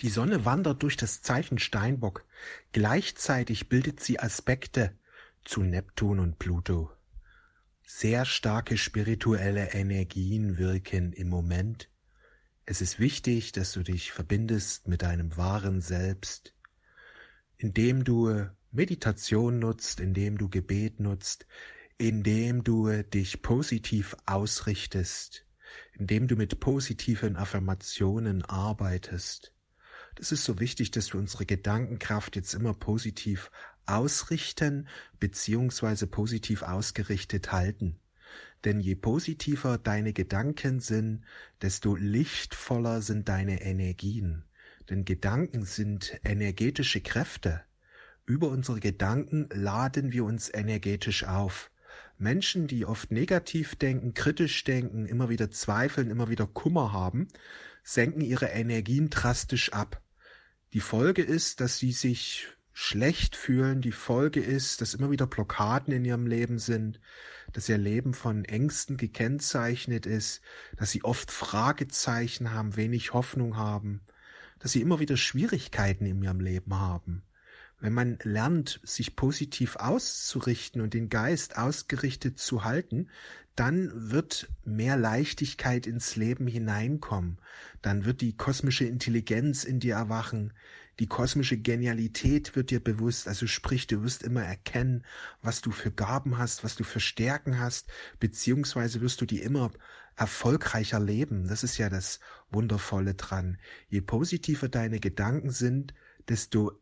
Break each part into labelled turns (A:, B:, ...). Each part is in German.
A: Die Sonne wandert durch das Zeichen Steinbock. Gleichzeitig bildet sie Aspekte zu Neptun und Pluto. Sehr starke spirituelle Energien wirken im Moment. Es ist wichtig, dass du dich verbindest mit deinem wahren Selbst, indem du Meditation nutzt, indem du Gebet nutzt, indem du dich positiv ausrichtest, indem du mit positiven Affirmationen arbeitest. Das ist so wichtig, dass wir unsere Gedankenkraft jetzt immer positiv ausrichten beziehungsweise positiv ausgerichtet halten. Denn je positiver deine Gedanken sind, desto lichtvoller sind deine Energien. Denn Gedanken sind energetische Kräfte. Über unsere Gedanken laden wir uns energetisch auf. Menschen, die oft negativ denken, kritisch denken, immer wieder zweifeln, immer wieder Kummer haben, senken ihre Energien drastisch ab. Die Folge ist, dass sie sich schlecht fühlen. Die Folge ist, dass immer wieder Blockaden in ihrem Leben sind, dass ihr Leben von Ängsten gekennzeichnet ist, dass sie oft Fragezeichen haben, wenig Hoffnung haben, dass sie immer wieder Schwierigkeiten in ihrem Leben haben. Wenn man lernt, sich positiv auszurichten und den Geist ausgerichtet zu halten, dann wird mehr Leichtigkeit ins Leben hineinkommen. Dann wird die kosmische Intelligenz in dir erwachen. Die kosmische Genialität wird dir bewusst. Also sprich, du wirst immer erkennen, was du für Gaben hast, was du für Stärken hast, beziehungsweise wirst du die immer erfolgreicher leben. Das ist ja das Wundervolle dran. Je positiver deine Gedanken sind, desto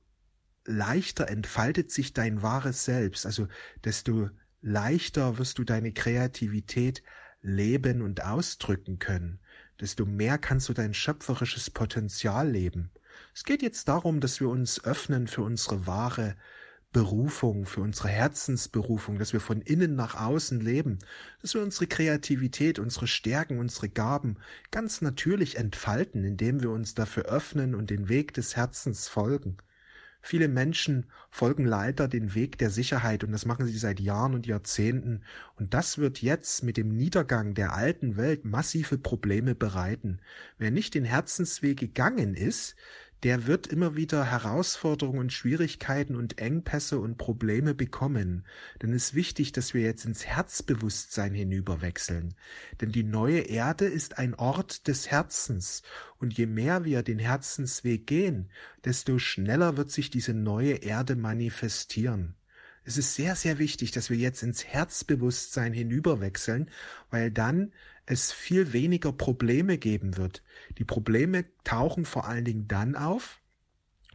A: leichter entfaltet sich dein wahres Selbst. Also desto leichter wirst du deine Kreativität leben und ausdrücken können, desto mehr kannst du dein schöpferisches Potenzial leben. Es geht jetzt darum, dass wir uns öffnen für unsere wahre Berufung, für unsere Herzensberufung, dass wir von innen nach außen leben, dass wir unsere Kreativität, unsere Stärken, unsere Gaben ganz natürlich entfalten, indem wir uns dafür öffnen und den Weg des Herzens folgen. Viele Menschen folgen leider den Weg der Sicherheit und das machen sie seit Jahren und Jahrzehnten und das wird jetzt mit dem Niedergang der alten Welt massive Probleme bereiten. Wer nicht den Herzensweg gegangen ist, der wird immer wieder Herausforderungen und Schwierigkeiten und Engpässe und Probleme bekommen. Denn es ist wichtig, dass wir jetzt ins Herzbewusstsein hinüberwechseln. Denn die neue Erde ist ein Ort des Herzens. Und je mehr wir den Herzensweg gehen, desto schneller wird sich diese neue Erde manifestieren. Es ist sehr, sehr wichtig, dass wir jetzt ins Herzbewusstsein hinüberwechseln, weil dann es viel weniger Probleme geben wird. Die Probleme tauchen vor allen Dingen dann auf,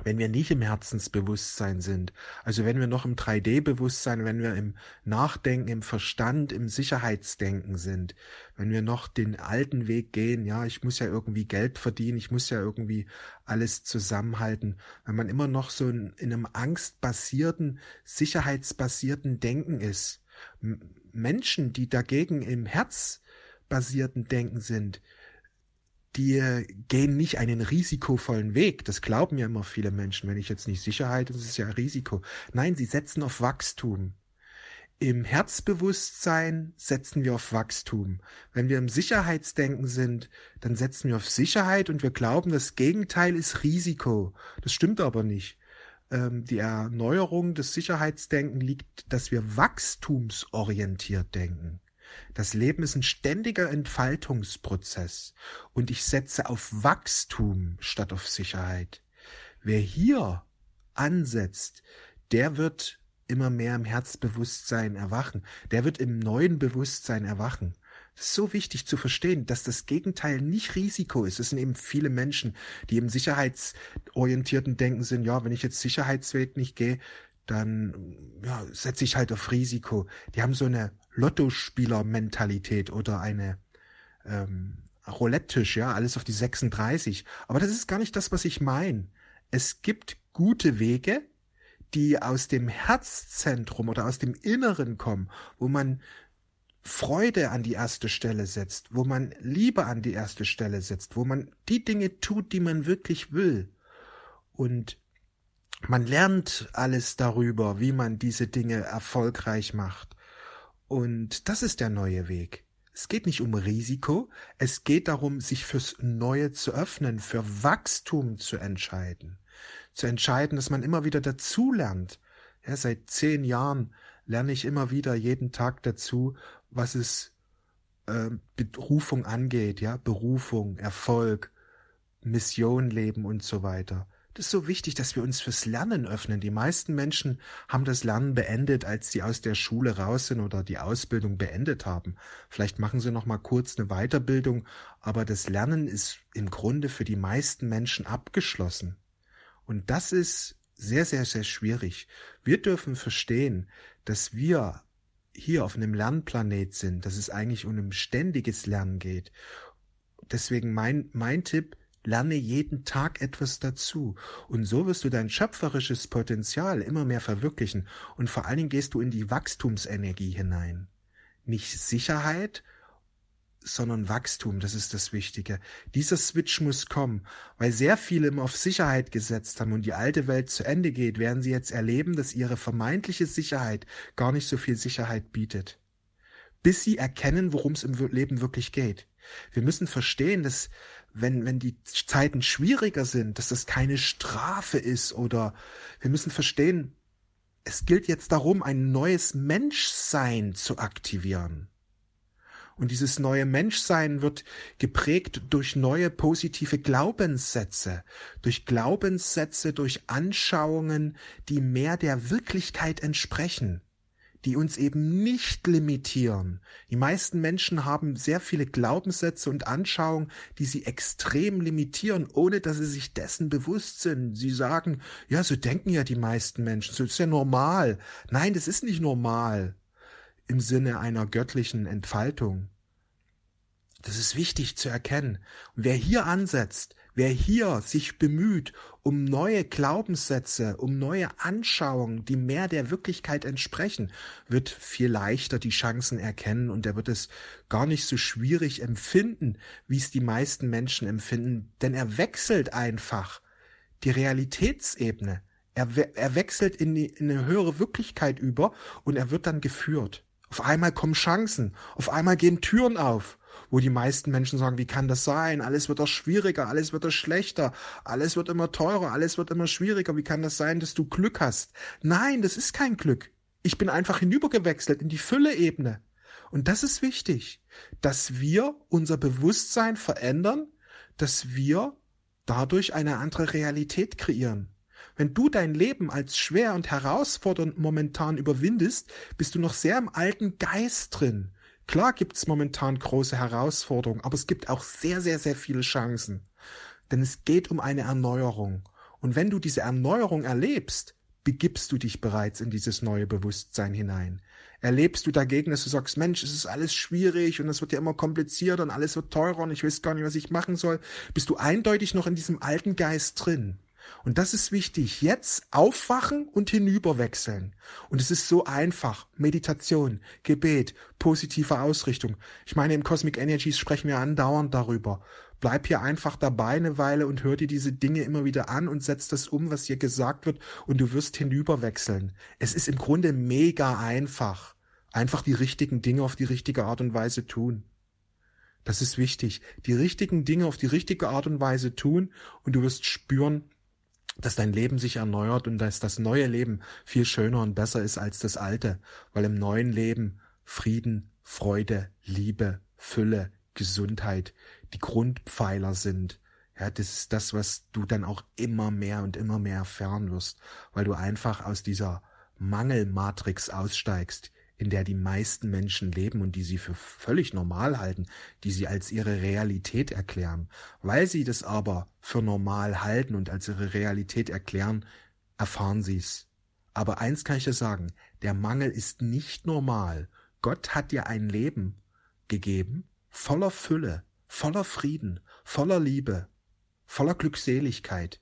A: wenn wir nicht im Herzensbewusstsein sind, also wenn wir noch im 3D-Bewusstsein, wenn wir im Nachdenken, im Verstand, im Sicherheitsdenken sind, wenn wir noch den alten Weg gehen, ja, ich muss ja irgendwie Geld verdienen, ich muss ja irgendwie alles zusammenhalten, wenn man immer noch so in, in einem angstbasierten, sicherheitsbasierten Denken ist. Menschen, die dagegen im Herz basierten Denken sind, die gehen nicht einen risikovollen Weg. Das glauben ja immer viele Menschen. Wenn ich jetzt nicht Sicherheit, das ist ja Risiko. Nein, sie setzen auf Wachstum. Im Herzbewusstsein setzen wir auf Wachstum. Wenn wir im Sicherheitsdenken sind, dann setzen wir auf Sicherheit und wir glauben, das Gegenteil ist Risiko. Das stimmt aber nicht. Ähm, die Erneuerung des Sicherheitsdenken liegt, dass wir wachstumsorientiert denken. Das Leben ist ein ständiger Entfaltungsprozess und ich setze auf Wachstum statt auf Sicherheit. Wer hier ansetzt, der wird immer mehr im Herzbewusstsein erwachen, der wird im neuen Bewusstsein erwachen. Das ist so wichtig zu verstehen, dass das Gegenteil nicht Risiko ist. Es sind eben viele Menschen, die im sicherheitsorientierten Denken sind, ja, wenn ich jetzt Sicherheitsweg nicht gehe, dann ja, setze ich halt auf Risiko. Die haben so eine Lottospieler-Mentalität oder eine ähm, Roulette-Tisch, ja, alles auf die 36. Aber das ist gar nicht das, was ich meine. Es gibt gute Wege, die aus dem Herzzentrum oder aus dem Inneren kommen, wo man Freude an die erste Stelle setzt, wo man Liebe an die erste Stelle setzt, wo man die Dinge tut, die man wirklich will. Und man lernt alles darüber, wie man diese Dinge erfolgreich macht. Und das ist der neue Weg. Es geht nicht um Risiko, es geht darum, sich fürs Neue zu öffnen, für Wachstum zu entscheiden. Zu entscheiden, dass man immer wieder dazulernt. Ja, seit zehn Jahren lerne ich immer wieder jeden Tag dazu, was es äh, Berufung angeht, ja, Berufung, Erfolg, Mission leben und so weiter. Das ist so wichtig, dass wir uns fürs Lernen öffnen. Die meisten Menschen haben das Lernen beendet, als sie aus der Schule raus sind oder die Ausbildung beendet haben. Vielleicht machen sie noch mal kurz eine Weiterbildung, aber das Lernen ist im Grunde für die meisten Menschen abgeschlossen. Und das ist sehr, sehr, sehr schwierig. Wir dürfen verstehen, dass wir hier auf einem Lernplanet sind, dass es eigentlich um ein ständiges Lernen geht. Deswegen mein, mein Tipp, Lerne jeden Tag etwas dazu. Und so wirst du dein schöpferisches Potenzial immer mehr verwirklichen. Und vor allen Dingen gehst du in die Wachstumsenergie hinein. Nicht Sicherheit, sondern Wachstum, das ist das Wichtige. Dieser Switch muss kommen, weil sehr viele immer auf Sicherheit gesetzt haben und die alte Welt zu Ende geht, werden sie jetzt erleben, dass ihre vermeintliche Sicherheit gar nicht so viel Sicherheit bietet. Bis sie erkennen, worum es im Leben wirklich geht. Wir müssen verstehen, dass wenn, wenn die Zeiten schwieriger sind, dass das keine Strafe ist oder wir müssen verstehen, es gilt jetzt darum, ein neues Menschsein zu aktivieren. Und dieses neue Menschsein wird geprägt durch neue positive Glaubenssätze, durch Glaubenssätze, durch Anschauungen, die mehr der Wirklichkeit entsprechen die uns eben nicht limitieren. Die meisten Menschen haben sehr viele Glaubenssätze und Anschauungen, die sie extrem limitieren, ohne dass sie sich dessen bewusst sind. Sie sagen, ja, so denken ja die meisten Menschen, so ist ja normal. Nein, das ist nicht normal im Sinne einer göttlichen Entfaltung. Das ist wichtig zu erkennen. Und wer hier ansetzt, wer hier sich bemüht um neue Glaubenssätze, um neue Anschauungen, die mehr der Wirklichkeit entsprechen, wird viel leichter die Chancen erkennen und er wird es gar nicht so schwierig empfinden, wie es die meisten Menschen empfinden, denn er wechselt einfach die Realitätsebene. Er, er wechselt in, die, in eine höhere Wirklichkeit über und er wird dann geführt. Auf einmal kommen Chancen, auf einmal gehen Türen auf wo die meisten Menschen sagen, wie kann das sein? Alles wird doch schwieriger, alles wird doch schlechter, alles wird immer teurer, alles wird immer schwieriger. Wie kann das sein, dass du Glück hast? Nein, das ist kein Glück. Ich bin einfach hinübergewechselt in die Fülle-Ebene. Und das ist wichtig, dass wir unser Bewusstsein verändern, dass wir dadurch eine andere Realität kreieren. Wenn du dein Leben als schwer und herausfordernd momentan überwindest, bist du noch sehr im alten Geist drin. Klar gibt es momentan große Herausforderungen, aber es gibt auch sehr, sehr, sehr viele Chancen. Denn es geht um eine Erneuerung. Und wenn du diese Erneuerung erlebst, begibst du dich bereits in dieses neue Bewusstsein hinein. Erlebst du dagegen, dass du sagst, Mensch, es ist alles schwierig und es wird ja immer komplizierter und alles wird teurer und ich weiß gar nicht, was ich machen soll, bist du eindeutig noch in diesem alten Geist drin. Und das ist wichtig. Jetzt aufwachen und hinüberwechseln. Und es ist so einfach. Meditation, Gebet, positive Ausrichtung. Ich meine, im Cosmic Energies sprechen wir andauernd darüber. Bleib hier einfach dabei eine Weile und hör dir diese Dinge immer wieder an und setz das um, was hier gesagt wird, und du wirst hinüberwechseln. Es ist im Grunde mega einfach. Einfach die richtigen Dinge auf die richtige Art und Weise tun. Das ist wichtig. Die richtigen Dinge auf die richtige Art und Weise tun und du wirst spüren, dass dein Leben sich erneuert und dass das neue Leben viel schöner und besser ist als das alte, weil im neuen Leben Frieden, Freude, Liebe, Fülle, Gesundheit die Grundpfeiler sind. Ja, das ist das, was du dann auch immer mehr und immer mehr erfahren wirst, weil du einfach aus dieser Mangelmatrix aussteigst, in der die meisten Menschen leben und die sie für völlig normal halten, die sie als ihre Realität erklären. Weil sie das aber für normal halten und als ihre Realität erklären, erfahren sie es. Aber eins kann ich dir sagen, der Mangel ist nicht normal. Gott hat dir ein Leben gegeben, voller Fülle, voller Frieden, voller Liebe, voller Glückseligkeit,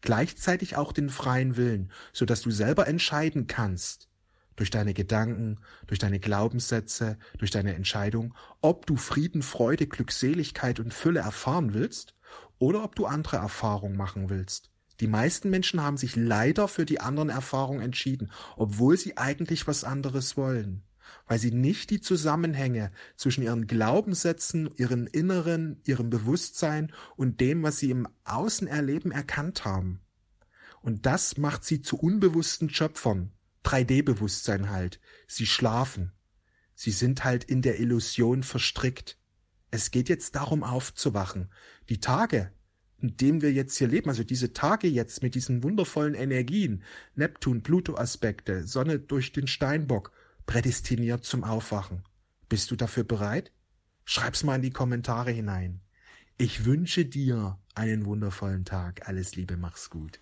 A: gleichzeitig auch den freien Willen, so dass du selber entscheiden kannst, durch deine Gedanken, durch deine Glaubenssätze, durch deine Entscheidung, ob du Frieden, Freude, Glückseligkeit und Fülle erfahren willst oder ob du andere Erfahrungen machen willst. Die meisten Menschen haben sich leider für die anderen Erfahrungen entschieden, obwohl sie eigentlich was anderes wollen. weil sie nicht die Zusammenhänge zwischen ihren Glaubenssätzen, ihren Inneren, ihrem Bewusstsein und dem, was sie im Außen erleben, erkannt haben. Und das macht sie zu unbewussten Schöpfern. 3D-Bewusstsein halt. Sie schlafen. Sie sind halt in der Illusion verstrickt. Es geht jetzt darum aufzuwachen. Die Tage, in denen wir jetzt hier leben, also diese Tage jetzt mit diesen wundervollen Energien, Neptun, Pluto-Aspekte, Sonne durch den Steinbock, prädestiniert zum Aufwachen. Bist du dafür bereit? Schreib's mal in die Kommentare hinein. Ich wünsche dir einen wundervollen Tag. Alles Liebe, mach's gut.